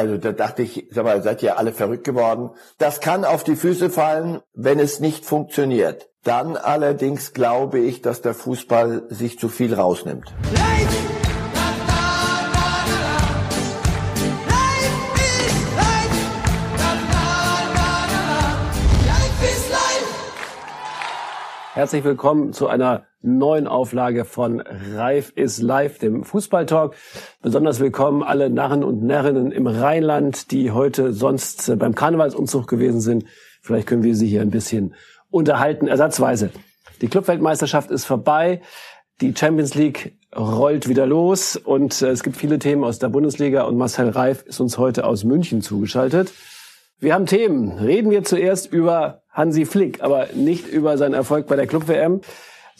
Also da dachte ich, sag mal, seid ihr alle verrückt geworden. Das kann auf die Füße fallen, wenn es nicht funktioniert. Dann allerdings glaube ich, dass der Fußball sich zu viel rausnimmt. Leid! Herzlich willkommen zu einer neuen Auflage von Reif ist live, dem Fußballtalk. Besonders willkommen alle Narren und Närrinnen im Rheinland, die heute sonst beim Karnevalsumzug gewesen sind. Vielleicht können wir Sie hier ein bisschen unterhalten, ersatzweise. Die Clubweltmeisterschaft ist vorbei. Die Champions League rollt wieder los und äh, es gibt viele Themen aus der Bundesliga und Marcel Reif ist uns heute aus München zugeschaltet. Wir haben Themen. Reden wir zuerst über Hansi Flick, aber nicht über seinen Erfolg bei der Club-WM,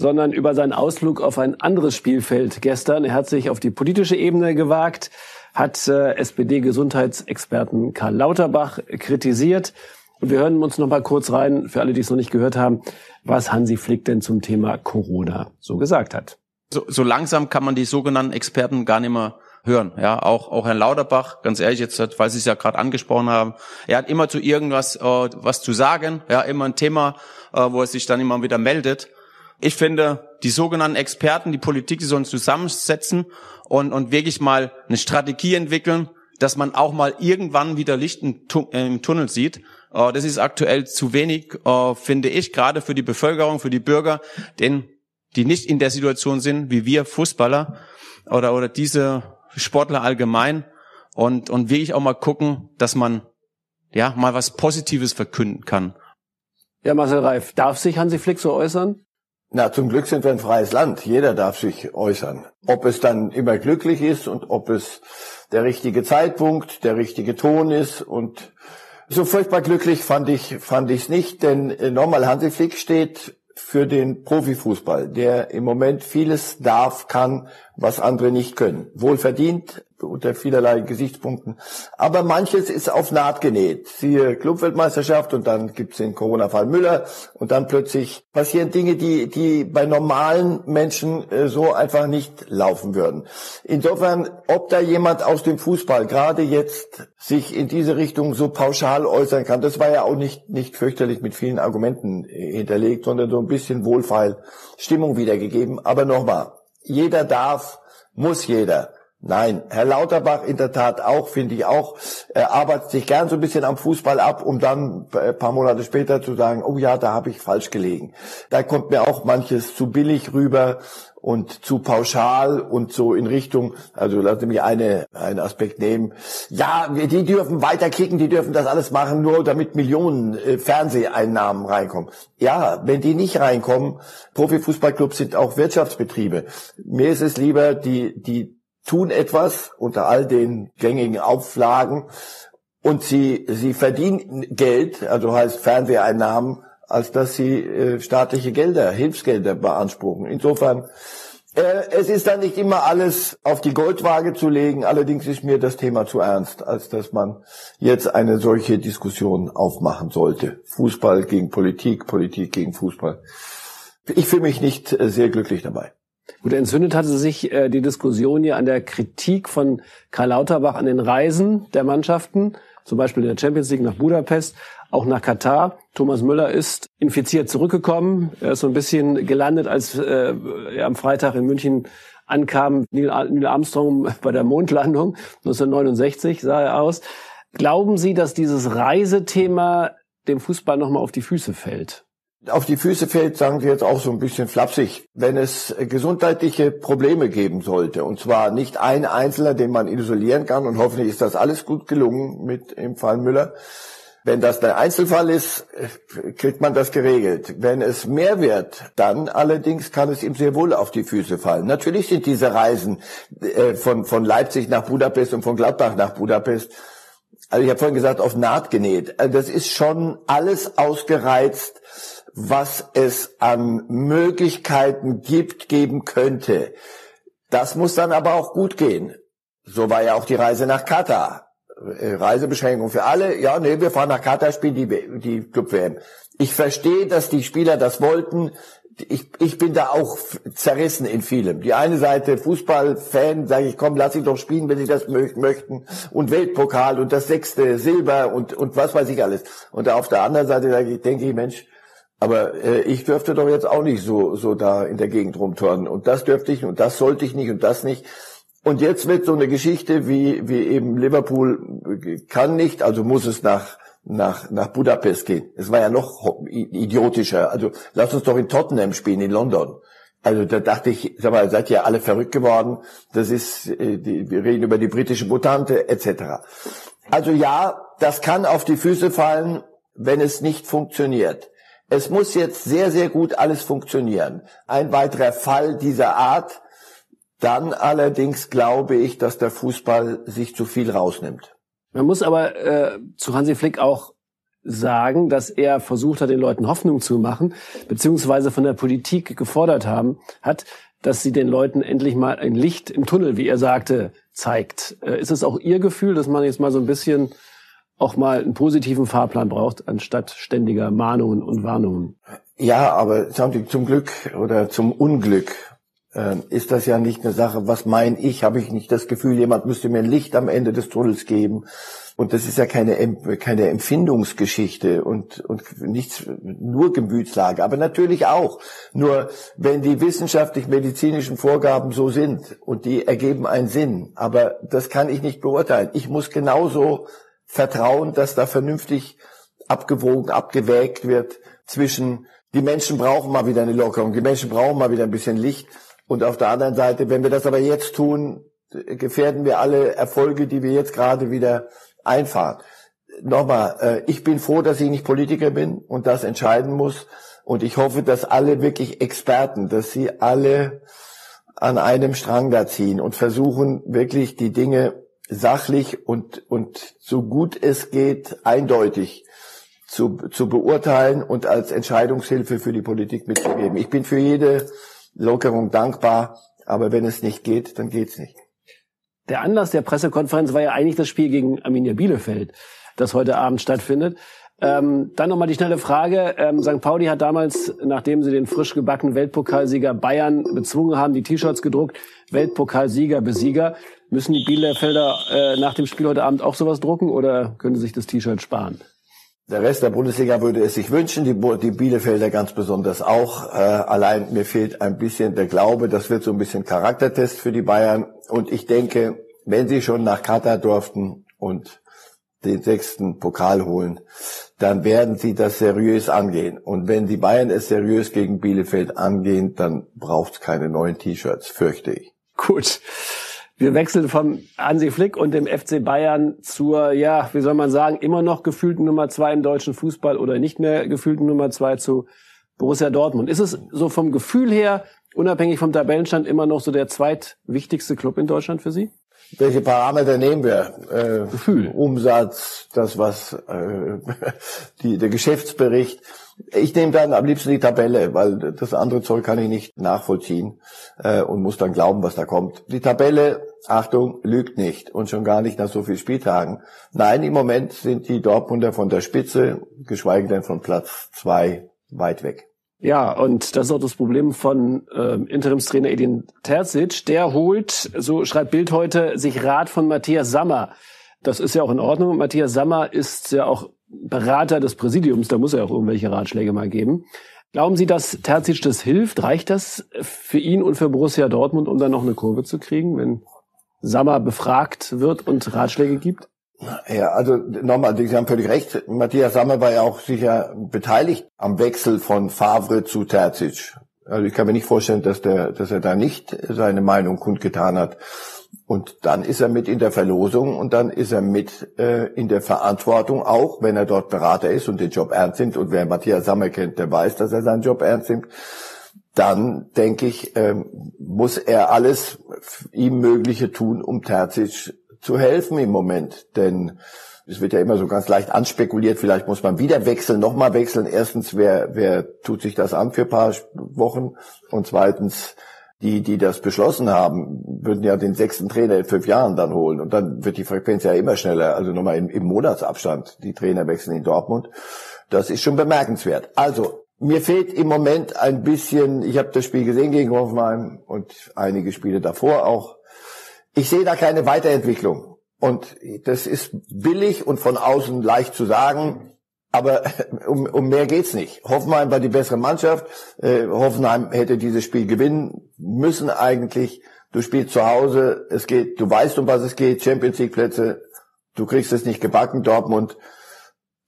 sondern über seinen Ausflug auf ein anderes Spielfeld gestern. Er hat sich auf die politische Ebene gewagt, hat äh, SPD-Gesundheitsexperten Karl Lauterbach kritisiert. Und wir hören uns noch mal kurz rein, für alle, die es noch nicht gehört haben, was Hansi Flick denn zum Thema Corona so gesagt hat. So, so langsam kann man die sogenannten Experten gar nicht mehr hören. Ja, auch, auch Herrn Lauterbach, ganz ehrlich, jetzt, weil Sie es ja gerade angesprochen haben, er hat immer zu irgendwas äh, was zu sagen, ja, immer ein Thema, äh, wo er sich dann immer wieder meldet. Ich finde, die sogenannten Experten, die Politik, die sollen zusammensetzen und, und wirklich mal eine Strategie entwickeln, dass man auch mal irgendwann wieder Licht im, Tunnel sieht. Äh, das ist aktuell zu wenig, äh, finde ich, gerade für die Bevölkerung, für die Bürger, denn die nicht in der Situation sind wie wir Fußballer oder, oder diese Sportler allgemein und, und will ich auch mal gucken, dass man ja mal was Positives verkünden kann. Ja, Marcel Reif, darf sich Hansi Flick so äußern? Na, zum Glück sind wir ein freies Land. Jeder darf sich äußern. Ob es dann immer glücklich ist und ob es der richtige Zeitpunkt, der richtige Ton ist und so furchtbar glücklich fand ich fand ich's nicht, denn äh, nochmal Hansi Flick steht für den Profifußball, der im Moment vieles darf, kann, was andere nicht können. Wohlverdient, unter vielerlei Gesichtspunkten. Aber manches ist auf Naht genäht. Siehe Clubweltmeisterschaft und dann gibt's den Corona-Fall Müller und dann plötzlich passieren Dinge, die, die bei normalen Menschen äh, so einfach nicht laufen würden. Insofern, ob da jemand aus dem Fußball gerade jetzt sich in diese Richtung so pauschal äußern kann, das war ja auch nicht, nicht fürchterlich mit vielen Argumenten äh, hinterlegt, sondern so ein bisschen wohlfeil Stimmung wiedergegeben. Aber nochmal, jeder darf, muss jeder Nein, Herr Lauterbach in der Tat auch, finde ich auch, er arbeitet sich gern so ein bisschen am Fußball ab, um dann ein äh, paar Monate später zu sagen, oh ja, da habe ich falsch gelegen. Da kommt mir auch manches zu billig rüber und zu pauschal und so in Richtung, also lassen mich eine, einen Aspekt nehmen. Ja, die dürfen weiterkicken, die dürfen das alles machen, nur damit Millionen äh, Fernseheinnahmen reinkommen. Ja, wenn die nicht reinkommen, Profifußballclubs sind auch Wirtschaftsbetriebe. Mir ist es lieber, die, die tun etwas unter all den gängigen Auflagen und sie, sie verdienen Geld, also heißt Fernseheinnahmen, als dass sie äh, staatliche Gelder, Hilfsgelder beanspruchen. Insofern, äh, es ist dann nicht immer alles auf die Goldwaage zu legen. Allerdings ist mir das Thema zu ernst, als dass man jetzt eine solche Diskussion aufmachen sollte. Fußball gegen Politik, Politik gegen Fußball. Ich fühle mich nicht äh, sehr glücklich dabei. Gut, entzündet hatte sich äh, die Diskussion ja an der Kritik von Karl Lauterbach an den Reisen der Mannschaften, zum Beispiel in der Champions League nach Budapest, auch nach Katar. Thomas Müller ist infiziert zurückgekommen. Er ist so ein bisschen gelandet, als äh, er am Freitag in München ankam. Neil Armstrong bei der Mondlandung 1969 sah er aus. Glauben Sie, dass dieses Reisethema dem Fußball nochmal auf die Füße fällt? Auf die Füße fällt, sagen Sie jetzt auch so ein bisschen flapsig, wenn es gesundheitliche Probleme geben sollte. Und zwar nicht ein Einzelner, den man isolieren kann. Und hoffentlich ist das alles gut gelungen mit im Fall Müller. Wenn das der Einzelfall ist, kriegt man das geregelt. Wenn es mehr wird, dann allerdings kann es ihm sehr wohl auf die Füße fallen. Natürlich sind diese Reisen äh, von, von Leipzig nach Budapest und von Gladbach nach Budapest, also ich habe vorhin gesagt, auf Naht genäht. Das ist schon alles ausgereizt was es an Möglichkeiten gibt, geben könnte. Das muss dann aber auch gut gehen. So war ja auch die Reise nach Katar. Äh, Reisebeschränkung für alle. Ja, nee, wir fahren nach Katar, spielen die, die Club-WM. Ich verstehe, dass die Spieler das wollten. ich, ich bin da auch zerrissen in vielem. Die eine Seite Fußballfan, sage ich, komm, lass ich doch spielen, wenn sie das möchten. Und Weltpokal und das sechste Silber und, und was weiß ich alles. Und auf der anderen Seite sage ich, denke ich, Mensch, aber äh, ich dürfte doch jetzt auch nicht so, so da in der Gegend rumturnen. Und das dürfte ich und das sollte ich nicht und das nicht. Und jetzt wird so eine Geschichte wie, wie eben Liverpool kann nicht, also muss es nach nach, nach Budapest gehen. Es war ja noch idiotischer. Also lass uns doch in Tottenham spielen, in London. Also da dachte ich, sag mal, seid ihr alle verrückt geworden. Das ist, äh, die, wir reden über die britische Mutante etc. Also ja, das kann auf die Füße fallen, wenn es nicht funktioniert. Es muss jetzt sehr, sehr gut alles funktionieren. Ein weiterer Fall dieser Art, dann allerdings glaube ich, dass der Fußball sich zu viel rausnimmt. Man muss aber äh, zu Hansi Flick auch sagen, dass er versucht hat, den Leuten Hoffnung zu machen, beziehungsweise von der Politik gefordert haben, hat, dass sie den Leuten endlich mal ein Licht im Tunnel, wie er sagte, zeigt. Äh, ist es auch Ihr Gefühl, dass man jetzt mal so ein bisschen auch mal einen positiven Fahrplan braucht, anstatt ständiger Mahnungen und Warnungen? Ja, aber zum Glück oder zum Unglück ähm, ist das ja nicht eine Sache, was mein ich, habe ich nicht das Gefühl, jemand müsste mir ein Licht am Ende des Tunnels geben. Und das ist ja keine, keine Empfindungsgeschichte und, und nichts, nur Gemütslage, aber natürlich auch. Nur wenn die wissenschaftlich-medizinischen Vorgaben so sind und die ergeben einen Sinn, aber das kann ich nicht beurteilen. Ich muss genauso vertrauen, dass da vernünftig abgewogen, abgewägt wird zwischen die Menschen brauchen mal wieder eine Lockerung, die Menschen brauchen mal wieder ein bisschen Licht und auf der anderen Seite, wenn wir das aber jetzt tun, gefährden wir alle Erfolge, die wir jetzt gerade wieder einfahren. Nochmal, äh, ich bin froh, dass ich nicht Politiker bin und das entscheiden muss. Und ich hoffe, dass alle wirklich Experten, dass sie alle an einem Strang da ziehen und versuchen wirklich die Dinge sachlich und, und so gut es geht eindeutig zu, zu beurteilen und als Entscheidungshilfe für die Politik mitzugeben. Ich bin für jede Lockerung dankbar, aber wenn es nicht geht, dann geht's nicht. Der Anlass der Pressekonferenz war ja eigentlich das Spiel gegen Arminia Bielefeld, das heute Abend stattfindet. Ähm, dann nochmal die schnelle Frage. Ähm, St. Pauli hat damals, nachdem sie den frisch gebackenen Weltpokalsieger Bayern bezwungen haben, die T-Shirts gedruckt. Weltpokalsieger, Besieger. Müssen die Bielefelder äh, nach dem Spiel heute Abend auch sowas drucken oder können sie sich das T-Shirt sparen? Der Rest der Bundesliga würde es sich wünschen, die, die Bielefelder ganz besonders auch. Äh, allein mir fehlt ein bisschen der Glaube, das wird so ein bisschen Charaktertest für die Bayern. Und ich denke, wenn sie schon nach Katar durften und den sechsten Pokal holen, dann werden sie das seriös angehen. Und wenn die Bayern es seriös gegen Bielefeld angehen, dann braucht es keine neuen T-Shirts, fürchte ich. Gut. Wir wechseln vom Hansi Flick und dem FC Bayern zur, ja, wie soll man sagen, immer noch gefühlten Nummer zwei im deutschen Fußball oder nicht mehr gefühlten Nummer zwei zu Borussia Dortmund. Ist es so vom Gefühl her, unabhängig vom Tabellenstand, immer noch so der zweitwichtigste Club in Deutschland für Sie? Welche Parameter nehmen wir? Äh, Gefühl. Umsatz, das was, äh, die, der Geschäftsbericht. Ich nehme dann am liebsten die Tabelle, weil das andere Zeug kann ich nicht nachvollziehen äh, und muss dann glauben, was da kommt. Die Tabelle, Achtung, lügt nicht und schon gar nicht nach so vielen Spieltagen. Nein, im Moment sind die Dortmunder von der Spitze, geschweige denn von Platz zwei, weit weg. Ja, und das ist auch das Problem von ähm, Interimstrainer Edin Terzic. Der holt, so schreibt Bild heute, sich Rat von Matthias Sammer. Das ist ja auch in Ordnung. Matthias Sammer ist ja auch Berater des Präsidiums, da muss er auch irgendwelche Ratschläge mal geben. Glauben Sie, dass Terzic das hilft? Reicht das für ihn und für Borussia Dortmund, um dann noch eine Kurve zu kriegen, wenn Sammer befragt wird und Ratschläge gibt? Ja, also nochmal, Sie haben völlig recht. Matthias Sammer war ja auch sicher beteiligt am Wechsel von Favre zu Terzic. Also ich kann mir nicht vorstellen, dass der, dass er da nicht seine Meinung kundgetan hat. Und dann ist er mit in der Verlosung und dann ist er mit äh, in der Verantwortung auch, wenn er dort Berater ist und den Job ernst nimmt. Und wer Matthias Sammer kennt, der weiß, dass er seinen Job ernst nimmt. Dann denke ich, ähm, muss er alles ihm Mögliche tun, um Terzic zu helfen im Moment. Denn es wird ja immer so ganz leicht anspekuliert, vielleicht muss man wieder wechseln, nochmal wechseln. Erstens, wer, wer tut sich das an für ein paar Wochen? Und zweitens, die, die das beschlossen haben, würden ja den sechsten Trainer in fünf Jahren dann holen. Und dann wird die Frequenz ja immer schneller, also nochmal im, im Monatsabstand, die Trainer wechseln in Dortmund. Das ist schon bemerkenswert. Also, Mir fehlt im Moment ein bisschen, ich habe das Spiel gesehen gegen Hoffenheim und einige Spiele davor auch. Ich sehe da keine Weiterentwicklung. Und das ist billig und von außen leicht zu sagen, aber um, um mehr geht's nicht. Hoffenheim war die bessere Mannschaft. Äh, Hoffenheim hätte dieses Spiel gewinnen müssen eigentlich. Du spielst zu Hause, es geht, du weißt, um was es geht, Champions League Plätze, du kriegst es nicht gebacken, Dortmund.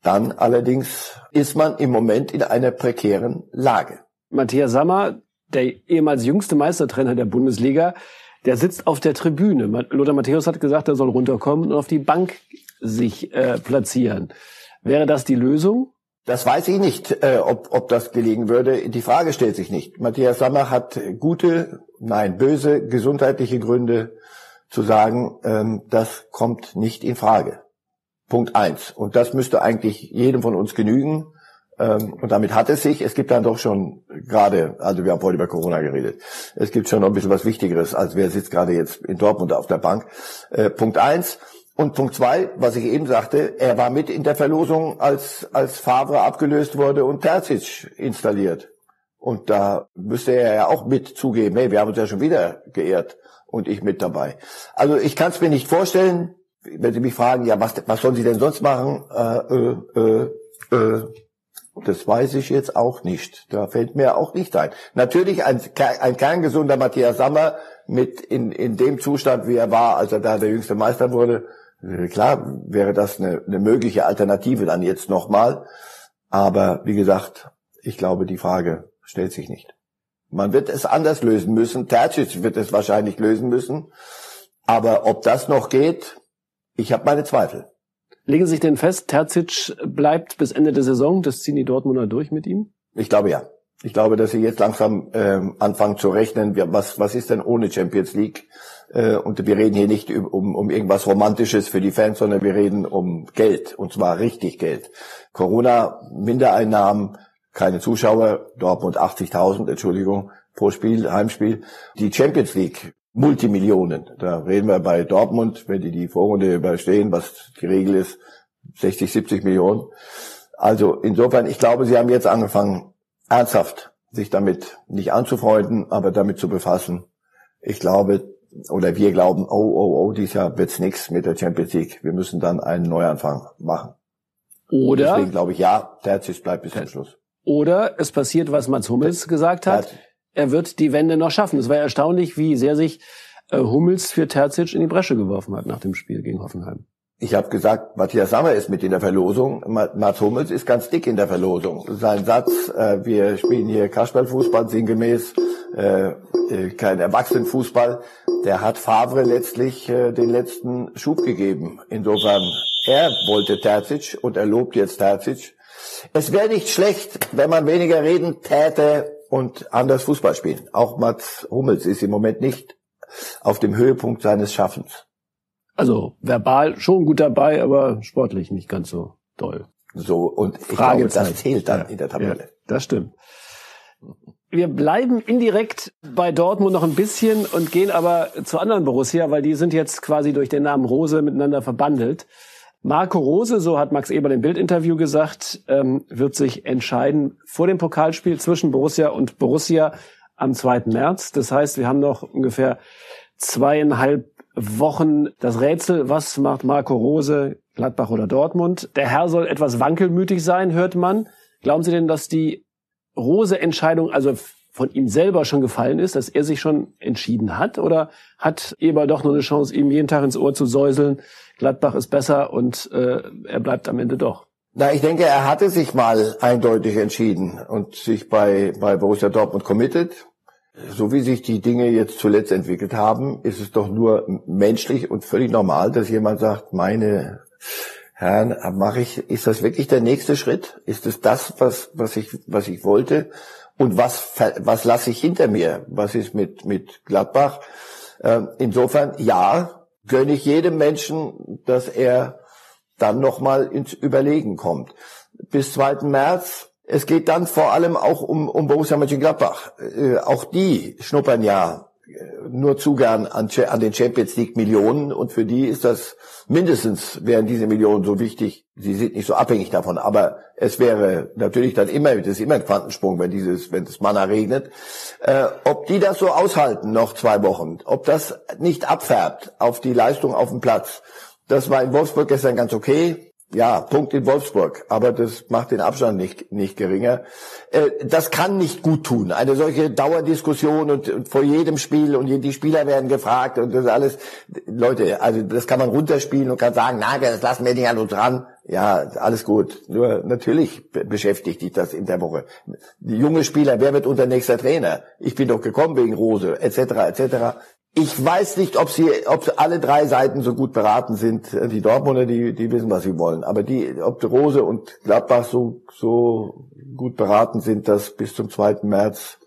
Dann allerdings ist man im Moment in einer prekären Lage. Matthias Sammer, der ehemals jüngste Meistertrainer der Bundesliga, der sitzt auf der Tribüne. Lothar Matthäus hat gesagt, er soll runterkommen und auf die Bank sich äh, platzieren. Wäre das die Lösung? Das weiß ich nicht, äh, ob, ob das gelingen würde. Die Frage stellt sich nicht. Matthias Sammer hat gute, nein, böse gesundheitliche Gründe zu sagen, ähm, das kommt nicht in Frage. Punkt eins. Und das müsste eigentlich jedem von uns genügen. Ähm, und damit hat es sich. Es gibt dann doch schon gerade, also wir haben vorhin über Corona geredet, es gibt schon noch ein bisschen was Wichtigeres, als wer sitzt gerade jetzt in Dortmund auf der Bank. Äh, Punkt eins. Und Punkt zwei, was ich eben sagte, er war mit in der Verlosung, als, als Favre abgelöst wurde und Terzic installiert. Und da müsste er ja auch mit zugeben, hey, wir haben uns ja schon wieder geehrt und ich mit dabei. Also ich kann es mir nicht vorstellen, wenn Sie mich fragen, ja, was, was sollen Sie denn sonst machen? Äh, äh, äh, äh das weiß ich jetzt auch nicht. Da fällt mir auch nicht ein. Natürlich ein, ein kerngesunder Matthias Sammer mit in, in dem Zustand, wie er war, als er da der jüngste Meister wurde. Klar wäre das eine, eine mögliche Alternative dann jetzt nochmal. Aber wie gesagt, ich glaube, die Frage stellt sich nicht. Man wird es anders lösen müssen. Terzic wird es wahrscheinlich lösen müssen. Aber ob das noch geht, ich habe meine Zweifel. Legen Sie sich denn fest, Terzic bleibt bis Ende der Saison? Das ziehen die Dortmunder durch mit ihm? Ich glaube ja. Ich glaube, dass sie jetzt langsam ähm, anfangen zu rechnen, was, was ist denn ohne Champions League? Äh, und wir reden hier nicht um, um irgendwas Romantisches für die Fans, sondern wir reden um Geld, und zwar richtig Geld. Corona, Mindereinnahmen, keine Zuschauer, Dortmund 80.000, Entschuldigung, pro Spiel, Heimspiel. Die Champions League, Multimillionen. Da reden wir bei Dortmund, wenn die die Vorrunde überstehen, was die Regel ist, 60, 70 Millionen. Also insofern, ich glaube, sie haben jetzt angefangen, ernsthaft sich damit nicht anzufreunden, aber damit zu befassen. Ich glaube, oder wir glauben, oh, oh, oh, dieses Jahr wird's nix mit der Champions League. Wir müssen dann einen Neuanfang machen. Oder? Deswegen glaube ich, ja, Terzic bleibt bis zum Schluss. Oder es passiert, was Mats Hummels gesagt hat er wird die Wende noch schaffen. Es war erstaunlich, wie sehr sich äh, Hummels für Terzic in die Bresche geworfen hat nach dem Spiel gegen Hoffenheim. Ich habe gesagt, Matthias Sammer ist mit in der Verlosung. Mats Hummels ist ganz dick in der Verlosung. Sein Satz, äh, wir spielen hier Kasperlfußball sinngemäß, äh, äh, kein Erwachsenenfußball, der hat Favre letztlich äh, den letzten Schub gegeben. Insofern, er wollte Terzic und er lobt jetzt Terzic. Es wäre nicht schlecht, wenn man weniger reden täte und anders Fußball spielen. Auch Mats Hummels ist im Moment nicht auf dem Höhepunkt seines Schaffens. Also verbal schon gut dabei, aber sportlich nicht ganz so toll. So, und ich glaube, das zählt dann ja, in der Tabelle. Ja, das stimmt. Wir bleiben indirekt bei Dortmund noch ein bisschen und gehen aber zu anderen Borussia, weil die sind jetzt quasi durch den Namen Rose miteinander verbandelt. Marco Rose, so hat Max Eber im Bildinterview gesagt, ähm, wird sich entscheiden vor dem Pokalspiel zwischen Borussia und Borussia am 2. März. Das heißt, wir haben noch ungefähr zweieinhalb Wochen das Rätsel, was macht Marco Rose, Gladbach oder Dortmund. Der Herr soll etwas wankelmütig sein, hört man. Glauben Sie denn, dass die Rose-Entscheidung also von ihm selber schon gefallen ist, dass er sich schon entschieden hat? Oder hat Eber doch nur eine Chance, ihm jeden Tag ins Ohr zu säuseln, Gladbach ist besser und äh, er bleibt am Ende doch. Na, ich denke, er hatte sich mal eindeutig entschieden und sich bei, bei Borussia Dortmund committed. So wie sich die Dinge jetzt zuletzt entwickelt haben, ist es doch nur menschlich und völlig normal, dass jemand sagt, meine Herren, mache ich, ist das wirklich der nächste Schritt? Ist es das, was, was ich, was ich wollte? Und was, was lasse ich hinter mir? Was ist mit, mit Gladbach? Ähm, insofern, ja, gönne ich jedem Menschen, dass er dann nochmal ins Überlegen kommt. Bis 2. März. Es geht dann vor allem auch um, um Borussia Mönchengladbach. Äh, auch die schnuppern ja nur Zugang an, an den Champions League Millionen und für die ist das mindestens wären diese Millionen so wichtig. Sie sind nicht so abhängig davon, aber es wäre natürlich dann immer, das ist immer ein Quantensprung, wenn dieses, wenn das Manna regnet. Äh, ob die das so aushalten noch zwei Wochen, ob das nicht abfärbt auf die Leistung auf dem Platz, das war in Wolfsburg gestern ganz okay ja, Punkt in Wolfsburg, aber das macht den Abstand nicht, nicht geringer. Äh, das kann nicht gut tun. Eine solche Dauerdiskussion und, vor jedem Spiel und die Spieler werden gefragt und das alles. Leute, also das kann man runterspielen und kann sagen, na, das lassen wir nicht an uns dran. Ja, alles gut. Nur natürlich beschäftigt dich das in der Woche. Die junge Spieler, wer wird unser nächster Trainer? Ich bin doch gekommen wegen Rose, etc., etc. Ich weiß nicht, ob sie, ob alle drei Seiten so gut beraten sind. Die Dortmunder, die, die wissen, was sie wollen. Aber die, ob Rose und Gladbach so, so gut beraten sind, das bis zum 2. März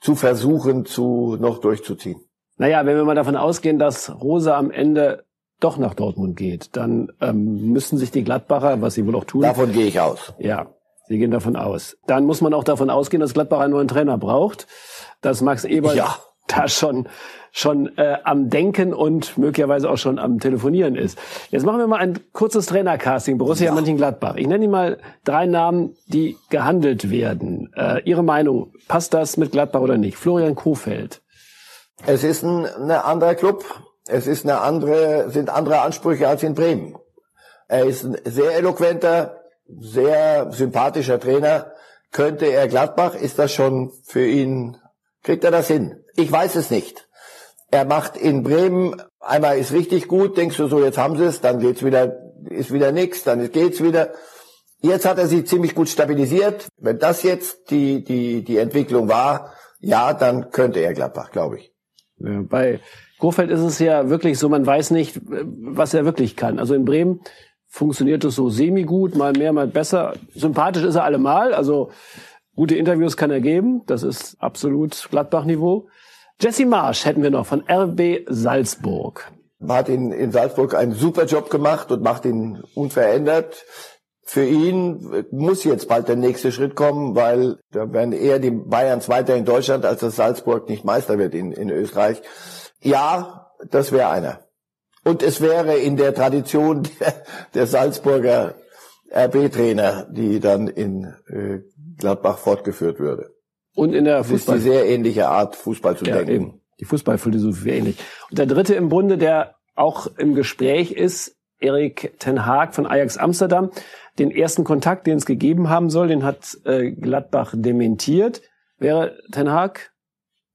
zu versuchen, zu, noch durchzuziehen. Naja, wenn wir mal davon ausgehen, dass Rose am Ende doch nach Dortmund geht, dann ähm, müssen sich die Gladbacher, was sie wohl auch tun. Davon gehe ich aus. Ja, sie gehen davon aus. Dann muss man auch davon ausgehen, dass Gladbach einen neuen Trainer braucht. Dass Max Eber ja. Da schon schon äh, am Denken und möglicherweise auch schon am Telefonieren ist. Jetzt machen wir mal ein kurzes Trainercasting. Borussia ja. Mönchengladbach. Ich nenne Ihnen mal drei Namen, die gehandelt werden. Äh, Ihre Meinung, passt das mit Gladbach oder nicht? Florian Kofeld. Es ist ein, ein anderer Club. Es ist eine andere, sind andere Ansprüche als in Bremen. Er ist ein sehr eloquenter, sehr sympathischer Trainer. Könnte er Gladbach? Ist das schon für ihn, kriegt er das hin? Ich weiß es nicht. Er macht in Bremen, einmal ist richtig gut, denkst du so, jetzt haben sie es, dann geht's wieder, ist wieder nix, dann geht's wieder. Jetzt hat er sie ziemlich gut stabilisiert. Wenn das jetzt die, die, die Entwicklung war, ja, dann könnte er Gladbach, glaube ich. Ja, bei Kofeld ist es ja wirklich so, man weiß nicht, was er wirklich kann. Also in Bremen funktioniert es so semi-gut, mal mehr, mal besser. Sympathisch ist er allemal, also gute Interviews kann er geben, das ist absolut Gladbach-Niveau. Jesse Marsch hätten wir noch von RB Salzburg. Hat in, in Salzburg einen super Job gemacht und macht ihn unverändert. Für ihn muss jetzt bald der nächste Schritt kommen, weil da werden eher die Bayern Zweiter in Deutschland, als dass Salzburg nicht Meister wird in, in Österreich. Ja, das wäre einer. Und es wäre in der Tradition der, der Salzburger RB-Trainer, die dann in äh, Gladbach fortgeführt würde. Und in der Fußball. Das ist die sehr ähnliche Art, Fußball zu ja, denken. Eben. Die Fußballphilosophie ähnlich. Und der dritte im Bunde, der auch im Gespräch ist, Erik Ten Haag von Ajax Amsterdam. Den ersten Kontakt, den es gegeben haben soll, den hat äh, Gladbach dementiert. Wäre Ten Haag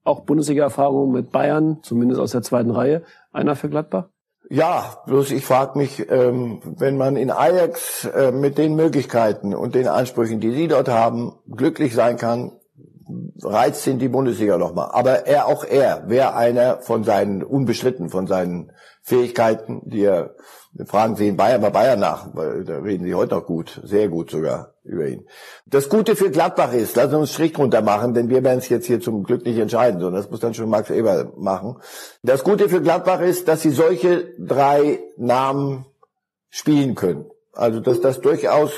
auch Bundesliga-Erfahrung mit Bayern, zumindest aus der zweiten Reihe, einer für Gladbach? Ja, bloß ich frage mich, ähm, wenn man in Ajax äh, mit den Möglichkeiten und den Ansprüchen, die sie dort haben, glücklich sein kann, reizt ihn die Bundesliga nochmal. Aber er, auch er, wäre einer von seinen, unbeschritten von seinen Fähigkeiten, die er, fragen Sie in Bayern bei Bayern nach, weil da reden Sie heute noch gut, sehr gut sogar über ihn. Das Gute für Gladbach ist, lassen wir uns Strich drunter machen, denn wir werden es jetzt hier zum Glück nicht entscheiden, sondern das muss dann schon Max Eber machen. Das Gute für Gladbach ist, dass sie solche drei Namen spielen können. Also, dass das durchaus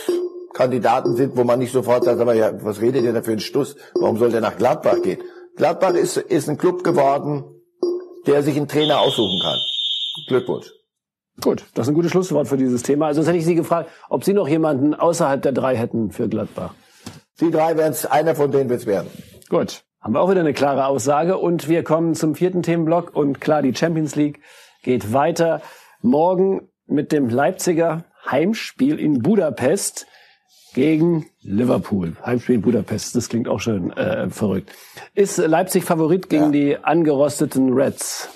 Kandidaten sind, wo man nicht sofort sagt, aber ja, was redet ihr da für einen Stuss? Warum soll der nach Gladbach gehen? Gladbach ist, ist ein Club geworden, der sich einen Trainer aussuchen kann. Glückwunsch. Gut, das ist ein gutes Schlusswort für dieses Thema. Also sonst hätte ich Sie gefragt, ob Sie noch jemanden außerhalb der drei hätten für Gladbach. Sie drei wären es, einer von denen wird es werden. Gut, haben wir auch wieder eine klare Aussage. Und wir kommen zum vierten Themenblock. Und klar, die Champions League geht weiter. Morgen mit dem Leipziger Heimspiel in Budapest gegen Liverpool. Heimspiel in Budapest, das klingt auch schön äh, verrückt. Ist Leipzig Favorit gegen ja. die angerosteten Reds?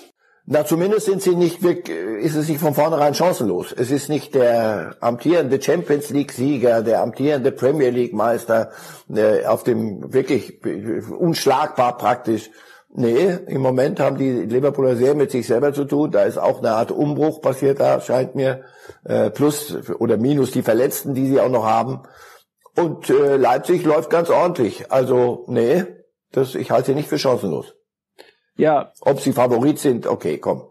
Na, zumindest sind sie nicht, ist es nicht von vornherein chancenlos. Es ist nicht der amtierende Champions League Sieger, der amtierende Premier League Meister, äh, auf dem wirklich unschlagbar praktisch. Nee, im Moment haben die Liverpooler sehr mit sich selber zu tun. Da ist auch eine Art Umbruch passiert da, scheint mir. Äh, plus oder minus die Verletzten, die sie auch noch haben. Und äh, Leipzig läuft ganz ordentlich. Also, nee, das, ich halte sie nicht für chancenlos. Ja. Ob sie Favorit sind, okay, komm.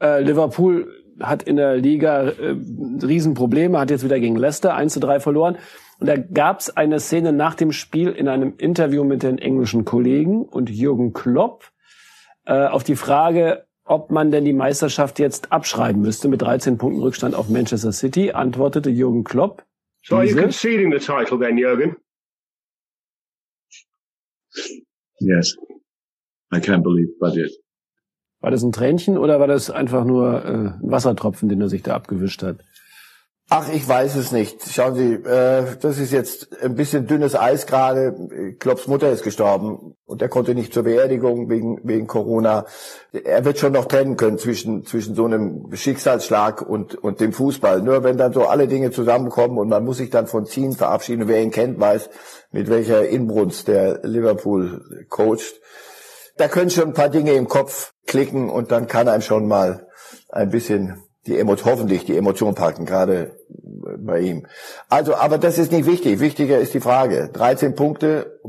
Äh, Liverpool hat in der Liga äh, Riesenprobleme, hat jetzt wieder gegen Leicester 1 zu 3 verloren. Und da gab es eine Szene nach dem Spiel in einem Interview mit den englischen Kollegen und Jürgen Klopp äh, auf die Frage, ob man denn die Meisterschaft jetzt abschreiben müsste mit 13 Punkten Rückstand auf Manchester City, antwortete Jürgen Klopp. So are you conceding the title then, Jürgen? Yes. I can't believe I did. War das ein Tränchen oder war das einfach nur äh, ein Wassertropfen, den er sich da abgewischt hat? Ach, ich weiß es nicht. Schauen Sie, äh, das ist jetzt ein bisschen dünnes Eis gerade. Klopps Mutter ist gestorben und er konnte nicht zur Beerdigung wegen, wegen Corona. Er wird schon noch trennen können zwischen, zwischen so einem Schicksalsschlag und, und dem Fußball. Nur wenn dann so alle Dinge zusammenkommen und man muss sich dann von Ziehen verabschieden. wer ihn kennt, weiß, mit welcher Inbrunst der Liverpool coacht. Da können schon ein paar Dinge im Kopf klicken und dann kann einem schon mal ein bisschen die Emotion, hoffentlich die Emotion packen, gerade bei ihm. Also, aber das ist nicht wichtig. Wichtiger ist die Frage. 13 Punkte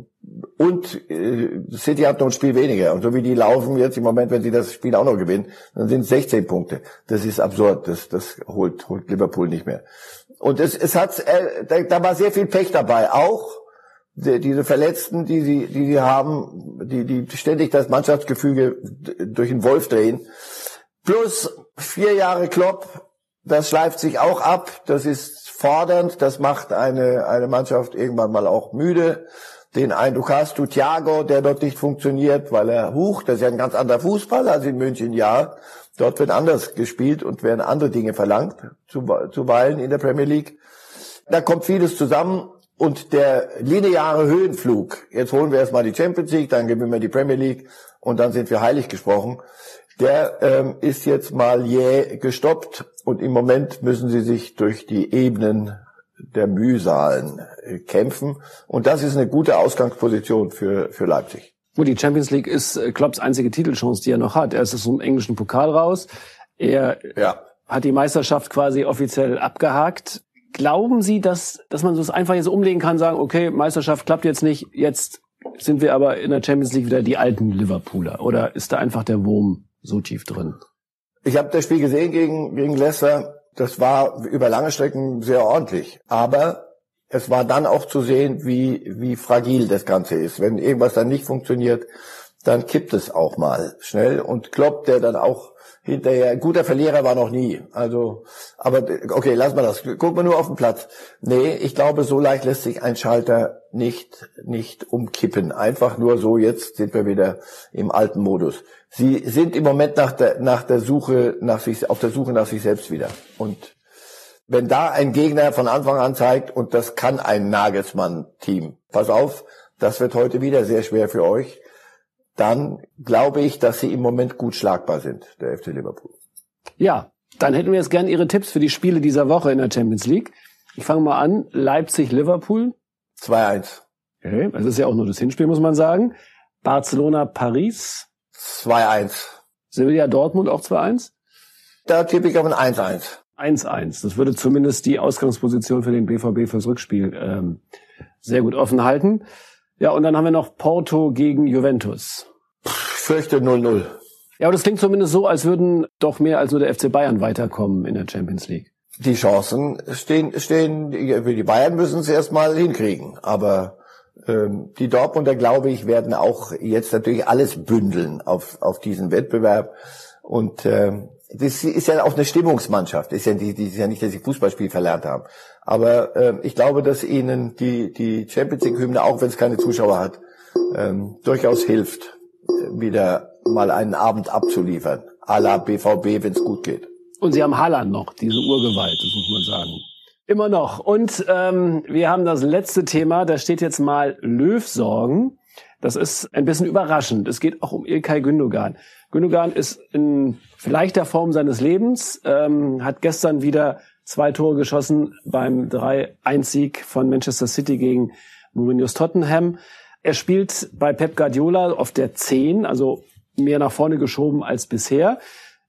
und äh, City hat noch ein Spiel weniger. Und so wie die laufen jetzt im Moment, wenn sie das Spiel auch noch gewinnen, dann sind es 16 Punkte. Das ist absurd. Das, das holt, holt Liverpool nicht mehr. Und es, es hat, äh, da, da war sehr viel Pech dabei. Auch die, diese Verletzten, die sie, die sie haben, die, die ständig das Mannschaftsgefüge durch den Wolf drehen. Plus vier Jahre Klopp, das schleift sich auch ab. Das ist fordernd. Das macht eine, eine Mannschaft irgendwann mal auch müde. Den Eindruck hast du Thiago, der dort nicht funktioniert, weil er, huch, das ist ja ein ganz anderer Fußball als in München, ja. Dort wird anders gespielt und werden andere Dinge verlangt, zuweilen in der Premier League. Da kommt vieles zusammen und der lineare Höhenflug, jetzt holen wir erstmal die Champions League, dann gewinnen wir die Premier League und dann sind wir heilig gesprochen der ähm, ist jetzt mal jäh gestoppt und im Moment müssen sie sich durch die Ebenen der Mühsalen äh, kämpfen und das ist eine gute Ausgangsposition für, für Leipzig. Gut, die Champions League ist äh, Klopps einzige Titelchance, die er noch hat. Er ist aus dem englischen Pokal raus. Er ja. hat die Meisterschaft quasi offiziell abgehakt. Glauben Sie, dass, dass man so es einfach jetzt umlegen kann, sagen, okay, Meisterschaft klappt jetzt nicht, jetzt sind wir aber in der Champions League wieder die alten Liverpooler? Oder ist da einfach der Wurm so tief drin. Ich habe das Spiel gesehen gegen, gegen Leicester. Das war über lange Strecken sehr ordentlich. Aber es war dann auch zu sehen, wie, wie fragil das Ganze ist. Wenn irgendwas dann nicht funktioniert, dann kippt es auch mal schnell. Und Klopp, der dann auch hinterher, ein guter Verlierer war noch nie. Also, aber okay, lass mal das. Guck mal nur auf den Platz. Nee, ich glaube, so leicht lässt sich ein Schalter nicht, nicht umkippen. Einfach nur so, jetzt sind wir wieder im alten Modus. Sie sind im Moment nach der, nach der Suche, nach sich, auf der Suche nach sich selbst wieder. Und wenn da ein Gegner von Anfang an zeigt, und das kann ein Nagelsmann-Team, pass auf, das wird heute wieder sehr schwer für euch, dann glaube ich, dass sie im Moment gut schlagbar sind, der FC Liverpool. Ja, dann hätten wir jetzt gerne Ihre Tipps für die Spiele dieser Woche in der Champions League. Ich fange mal an. Leipzig-Liverpool. 2-1. Okay, das ist ja auch nur das Hinspiel, muss man sagen. Barcelona-Paris. 2-1. Sevilla Dortmund auch 2-1? Da tippe ich auf ein 1-1. 1-1. Das würde zumindest die Ausgangsposition für den BVB fürs Rückspiel ähm, sehr gut offen halten. Ja, und dann haben wir noch Porto gegen Juventus. Ich fürchte 0-0. Ja, aber das klingt zumindest so, als würden doch mehr als nur der FC Bayern weiterkommen in der Champions League. Die Chancen stehen, stehen, die Bayern müssen es erstmal hinkriegen. Aber die Dortmunder, glaube ich, werden auch jetzt natürlich alles bündeln auf, auf diesen Wettbewerb. Und ähm, das ist ja auch eine Stimmungsmannschaft. Ist ja, die, die ist ja nicht, dass sie Fußballspiel verlernt haben. Aber ähm, ich glaube, dass ihnen die, die Champions League-Hymne, auch wenn es keine Zuschauer hat, ähm, durchaus hilft, wieder mal einen Abend abzuliefern. A la BVB, wenn es gut geht. Und sie haben Halland noch, diese Urgewalt, das muss man. Immer noch. Und ähm, wir haben das letzte Thema, da steht jetzt mal Löwsorgen. Das ist ein bisschen überraschend. Es geht auch um Ilkay Gündogan. Gündogan ist in vielleicht der Form seines Lebens, ähm, hat gestern wieder zwei Tore geschossen beim 3-1-Sieg von Manchester City gegen Mourinho's Tottenham. Er spielt bei Pep Guardiola auf der 10, also mehr nach vorne geschoben als bisher.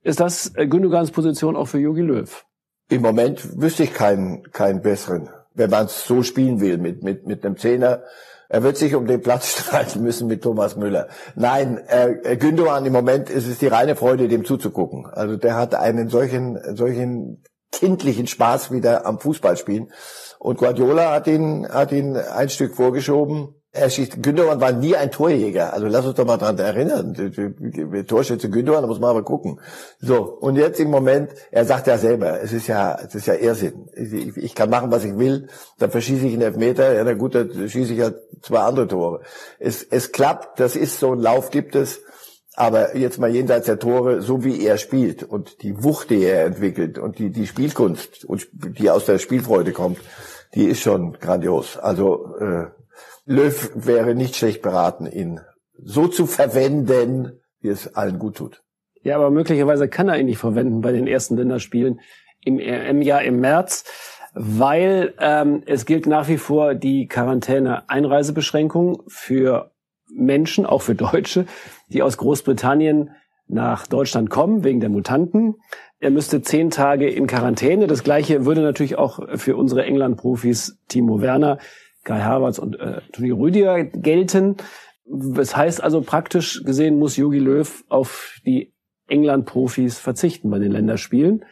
Ist das Gündogans Position auch für Jogi Löw? Im Moment wüsste ich keinen, keinen besseren, wenn man es so spielen will, mit, mit, mit einem Zehner. Er wird sich um den Platz streiten müssen mit Thomas Müller. Nein, äh, Gündogan im Moment ist es die reine Freude, dem zuzugucken. Also der hat einen solchen, solchen kindlichen Spaß wieder am Fußballspielen. Und Guardiola hat ihn, hat ihn ein Stück vorgeschoben. Er schießt, Gündogan war nie ein Torjäger. Also lass uns doch mal dran erinnern. Torschütze Gündogan, da muss man aber gucken. So. Und jetzt im Moment, er sagt ja selber, es ist ja, es ist ja Irrsinn. Ich, ich kann machen, was ich will. Dann verschieße ich einen Elfmeter. Ja, na gut, dann schieße ich halt zwei andere Tore. Es, es klappt. Das ist so ein Lauf gibt es. Aber jetzt mal jenseits der Tore, so wie er spielt und die Wucht, die er entwickelt und die, die Spielkunst, und die aus der Spielfreude kommt, die ist schon grandios. Also äh, Löw wäre nicht schlecht beraten, ihn so zu verwenden, wie es allen gut tut. Ja, aber möglicherweise kann er ihn nicht verwenden bei den ersten Länderspielen im, im Jahr im März, weil ähm, es gilt nach wie vor die Quarantäne-Einreisebeschränkung für Menschen, auch für Deutsche, die aus Großbritannien nach Deutschland kommen wegen der Mutanten. Er müsste zehn Tage in Quarantäne. Das Gleiche würde natürlich auch für unsere England-Profis Timo Werner Kai Havertz und äh, Toni Rüdiger gelten. Das heißt also praktisch gesehen muss Jogi Löw auf die England-Profis verzichten bei den Länderspielen.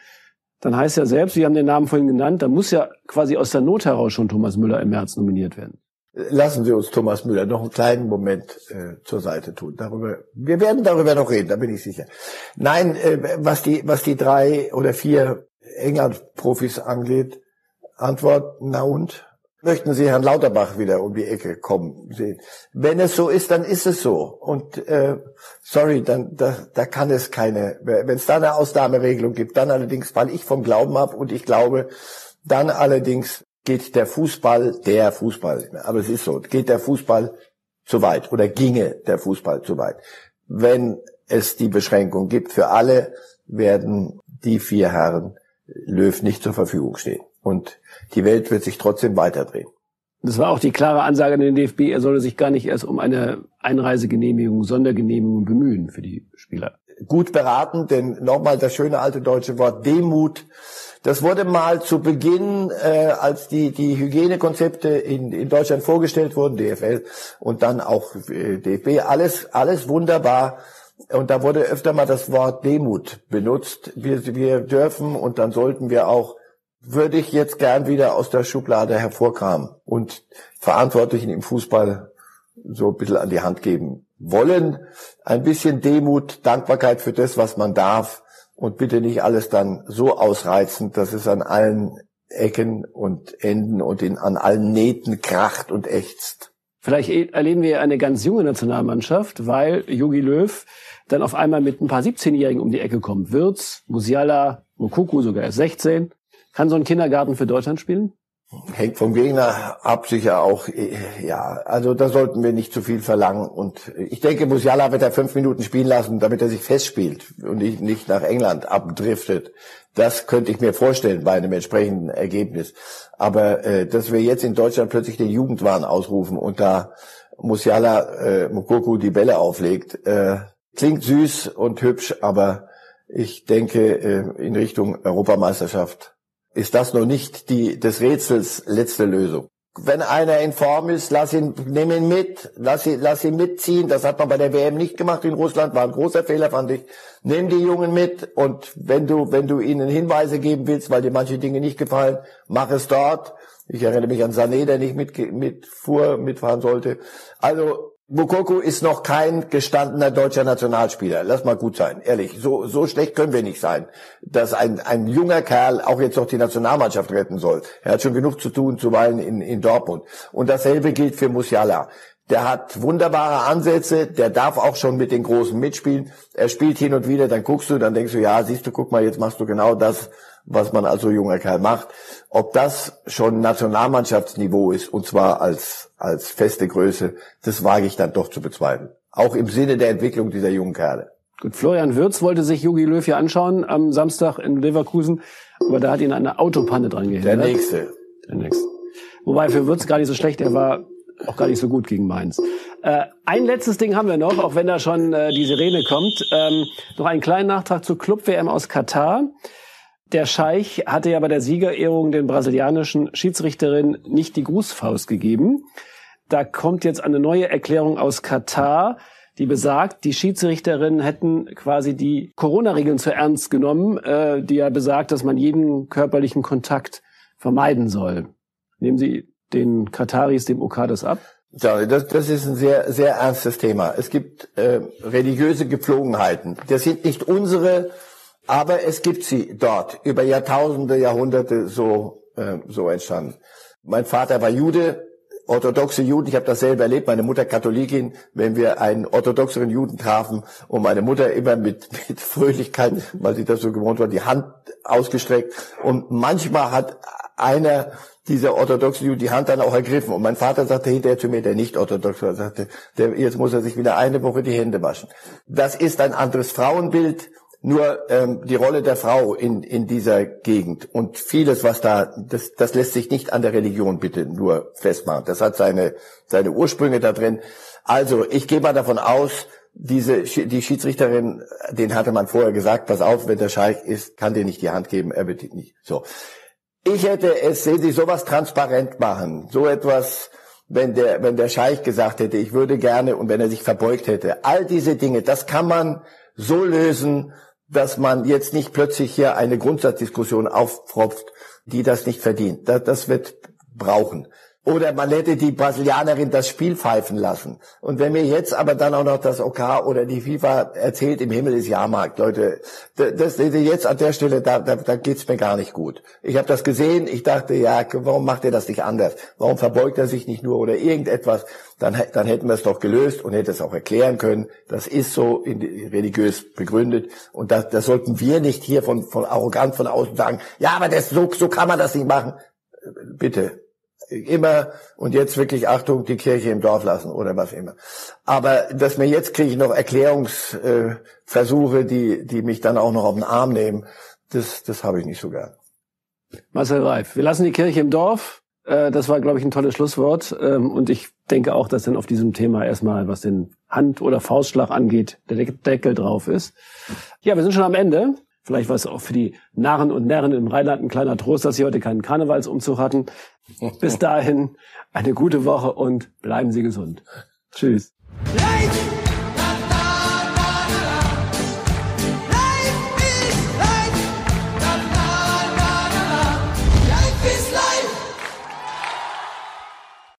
Dann heißt ja selbst, Sie haben den Namen vorhin genannt, da muss ja quasi aus der Not heraus schon Thomas Müller im März nominiert werden. Lassen Sie uns Thomas Müller noch einen kleinen Moment äh, zur Seite tun. Darüber, wir werden darüber noch reden, da bin ich sicher. Nein, äh, was die was die drei oder vier England-Profis angeht, Antwort na und möchten Sie Herrn Lauterbach wieder um die Ecke kommen sehen. Wenn es so ist, dann ist es so. Und äh, sorry, dann da, da kann es keine. Wenn es da eine Ausnahmeregelung gibt, dann allerdings weil ich vom Glauben ab und ich glaube, dann allerdings geht der Fußball, der Fußball, aber es ist so, geht der Fußball zu weit oder ginge der Fußball zu weit. Wenn es die Beschränkung gibt für alle, werden die vier Herren Löw nicht zur Verfügung stehen. Und die Welt wird sich trotzdem weiterdrehen. Das war auch die klare Ansage an den DFB, er solle sich gar nicht erst um eine Einreisegenehmigung, Sondergenehmigung bemühen für die Spieler. Gut beraten, denn nochmal das schöne alte deutsche Wort Demut. Das wurde mal zu Beginn, äh, als die, die Hygienekonzepte in, in Deutschland vorgestellt wurden, DFL und dann auch äh, DFB, alles, alles wunderbar. Und da wurde öfter mal das Wort Demut benutzt. Wir, wir dürfen und dann sollten wir auch würde ich jetzt gern wieder aus der Schublade hervorkramen und Verantwortlichen im Fußball so ein bisschen an die Hand geben wollen. Ein bisschen Demut, Dankbarkeit für das, was man darf und bitte nicht alles dann so ausreizen, dass es an allen Ecken und Enden und in, an allen Nähten kracht und ächzt. Vielleicht erleben wir eine ganz junge Nationalmannschaft, weil Jogi Löw dann auf einmal mit ein paar 17-Jährigen um die Ecke kommt. Wirz, Musiala, Mokuku sogar erst 16. Kann so ein Kindergarten für Deutschland spielen? Hängt vom Gegner ab, sicher auch. Ja, also da sollten wir nicht zu viel verlangen. Und ich denke, Musiala wird er fünf Minuten spielen lassen, damit er sich festspielt und nicht, nach England abdriftet. Das könnte ich mir vorstellen bei einem entsprechenden Ergebnis. Aber äh, dass wir jetzt in Deutschland plötzlich den Jugendwahn ausrufen und da Musiala äh, Mukoko die Bälle auflegt, äh, klingt süß und hübsch, aber ich denke äh, in Richtung Europameisterschaft ist das noch nicht die des Rätsels letzte Lösung. Wenn einer in Form ist, lass ihn, nimm ihn mit, lass ihn, lass ihn mitziehen. Das hat man bei der WM nicht gemacht in Russland, war ein großer Fehler, fand ich. Nimm die Jungen mit und wenn du, wenn du ihnen Hinweise geben willst, weil dir manche Dinge nicht gefallen, mach es dort. Ich erinnere mich an Sané, der nicht mit, mitfuhr, mitfahren sollte. Also Mukoko ist noch kein gestandener deutscher Nationalspieler. Lass mal gut sein, ehrlich. So, so schlecht können wir nicht sein, dass ein, ein junger Kerl auch jetzt noch die Nationalmannschaft retten soll. Er hat schon genug zu tun, zuweilen in, in Dortmund. Und dasselbe gilt für Musiala. Der hat wunderbare Ansätze, der darf auch schon mit den Großen mitspielen. Er spielt hin und wieder, dann guckst du, dann denkst du, ja, siehst du, guck mal, jetzt machst du genau das, was man als so junger Kerl macht. Ob das schon Nationalmannschaftsniveau ist, und zwar als, als feste Größe, das wage ich dann doch zu bezweifeln. Auch im Sinne der Entwicklung dieser jungen Kerle. Gut, Florian Würz wollte sich Jogi Löw hier anschauen am Samstag in Leverkusen, aber da hat ihn eine Autopanne dran gehindert. Der nächste. Der nächste. Wobei für Würz gar nicht so schlecht, er war auch gar nicht so gut gegen Mainz. Äh, ein letztes Ding haben wir noch, auch wenn da schon äh, die Sirene kommt. Ähm, noch einen kleinen Nachtrag zur Club-WM aus Katar. Der Scheich hatte ja bei der Siegerehrung den brasilianischen Schiedsrichterin nicht die Grußfaust gegeben. Da kommt jetzt eine neue Erklärung aus Katar, die besagt, die Schiedsrichterinnen hätten quasi die Corona-Regeln zu ernst genommen, äh, die ja besagt, dass man jeden körperlichen Kontakt vermeiden soll. Nehmen Sie den Kataris dem OK das ab? Ja, das, das ist ein sehr, sehr ernstes Thema. Es gibt äh, religiöse Gepflogenheiten. Das sind nicht unsere, aber es gibt sie dort über Jahrtausende, Jahrhunderte so, äh, so entstanden. Mein Vater war Jude, orthodoxe Juden, ich habe das selber erlebt, meine Mutter Katholikin, wenn wir einen orthodoxeren Juden trafen und meine Mutter immer mit, mit Fröhlichkeit, weil sie das so gewohnt war, die Hand ausgestreckt. Und manchmal hat einer dieser orthodoxen Juden die Hand dann auch ergriffen. Und mein Vater sagte hinterher zu mir, der nicht orthodox war, sagte, der, jetzt muss er sich wieder eine Woche die Hände waschen. Das ist ein anderes Frauenbild, nur ähm, die Rolle der Frau in, in dieser Gegend und vieles, was da, das, das lässt sich nicht an der Religion bitte nur festmachen. Das hat seine, seine Ursprünge da drin. Also, ich gehe mal davon aus, diese, die Schiedsrichterin, den hatte man vorher gesagt, pass auf, wenn der Scheich ist, kann dir nicht die Hand geben, er wird nicht. So. Ich hätte es, sehen Sie, sowas transparent machen, so etwas, wenn der, wenn der Scheich gesagt hätte, ich würde gerne und wenn er sich verbeugt hätte. All diese Dinge, das kann man so lösen, dass man jetzt nicht plötzlich hier eine Grundsatzdiskussion aufpropft, die das nicht verdient. Das, das wird brauchen. Oder man hätte die Brasilianerin das Spiel pfeifen lassen. Und wenn mir jetzt aber dann auch noch das OK oder die FIFA erzählt, im Himmel ist Jahrmarkt, Leute, das, das jetzt an der Stelle, da, da, da geht's mir gar nicht gut. Ich habe das gesehen, ich dachte, ja, warum macht er das nicht anders? Warum verbeugt er sich nicht nur oder irgendetwas? Dann, dann hätten wir es doch gelöst und hätte es auch erklären können. Das ist so religiös begründet. Und das, das sollten wir nicht hier von, von arrogant von außen sagen, ja, aber das, so, so kann man das nicht machen. Bitte, immer und jetzt wirklich Achtung, die Kirche im Dorf lassen oder was immer. Aber dass mir jetzt kriege ich noch Erklärungsversuche, die, die mich dann auch noch auf den Arm nehmen, das, das habe ich nicht so gern. Marcel Reif, wir lassen die Kirche im Dorf. Äh, das war, glaube ich, ein tolles Schlusswort. Ähm, und ich denke auch, dass dann auf diesem Thema erstmal, was den Hand- oder Faustschlag angeht, der Deckel drauf ist. Ja, wir sind schon am Ende. Vielleicht war es auch für die Narren und Närren im Rheinland ein kleiner Trost, dass sie heute keinen Karnevalsumzug hatten. Bis dahin eine gute Woche und bleiben Sie gesund. Tschüss. Light!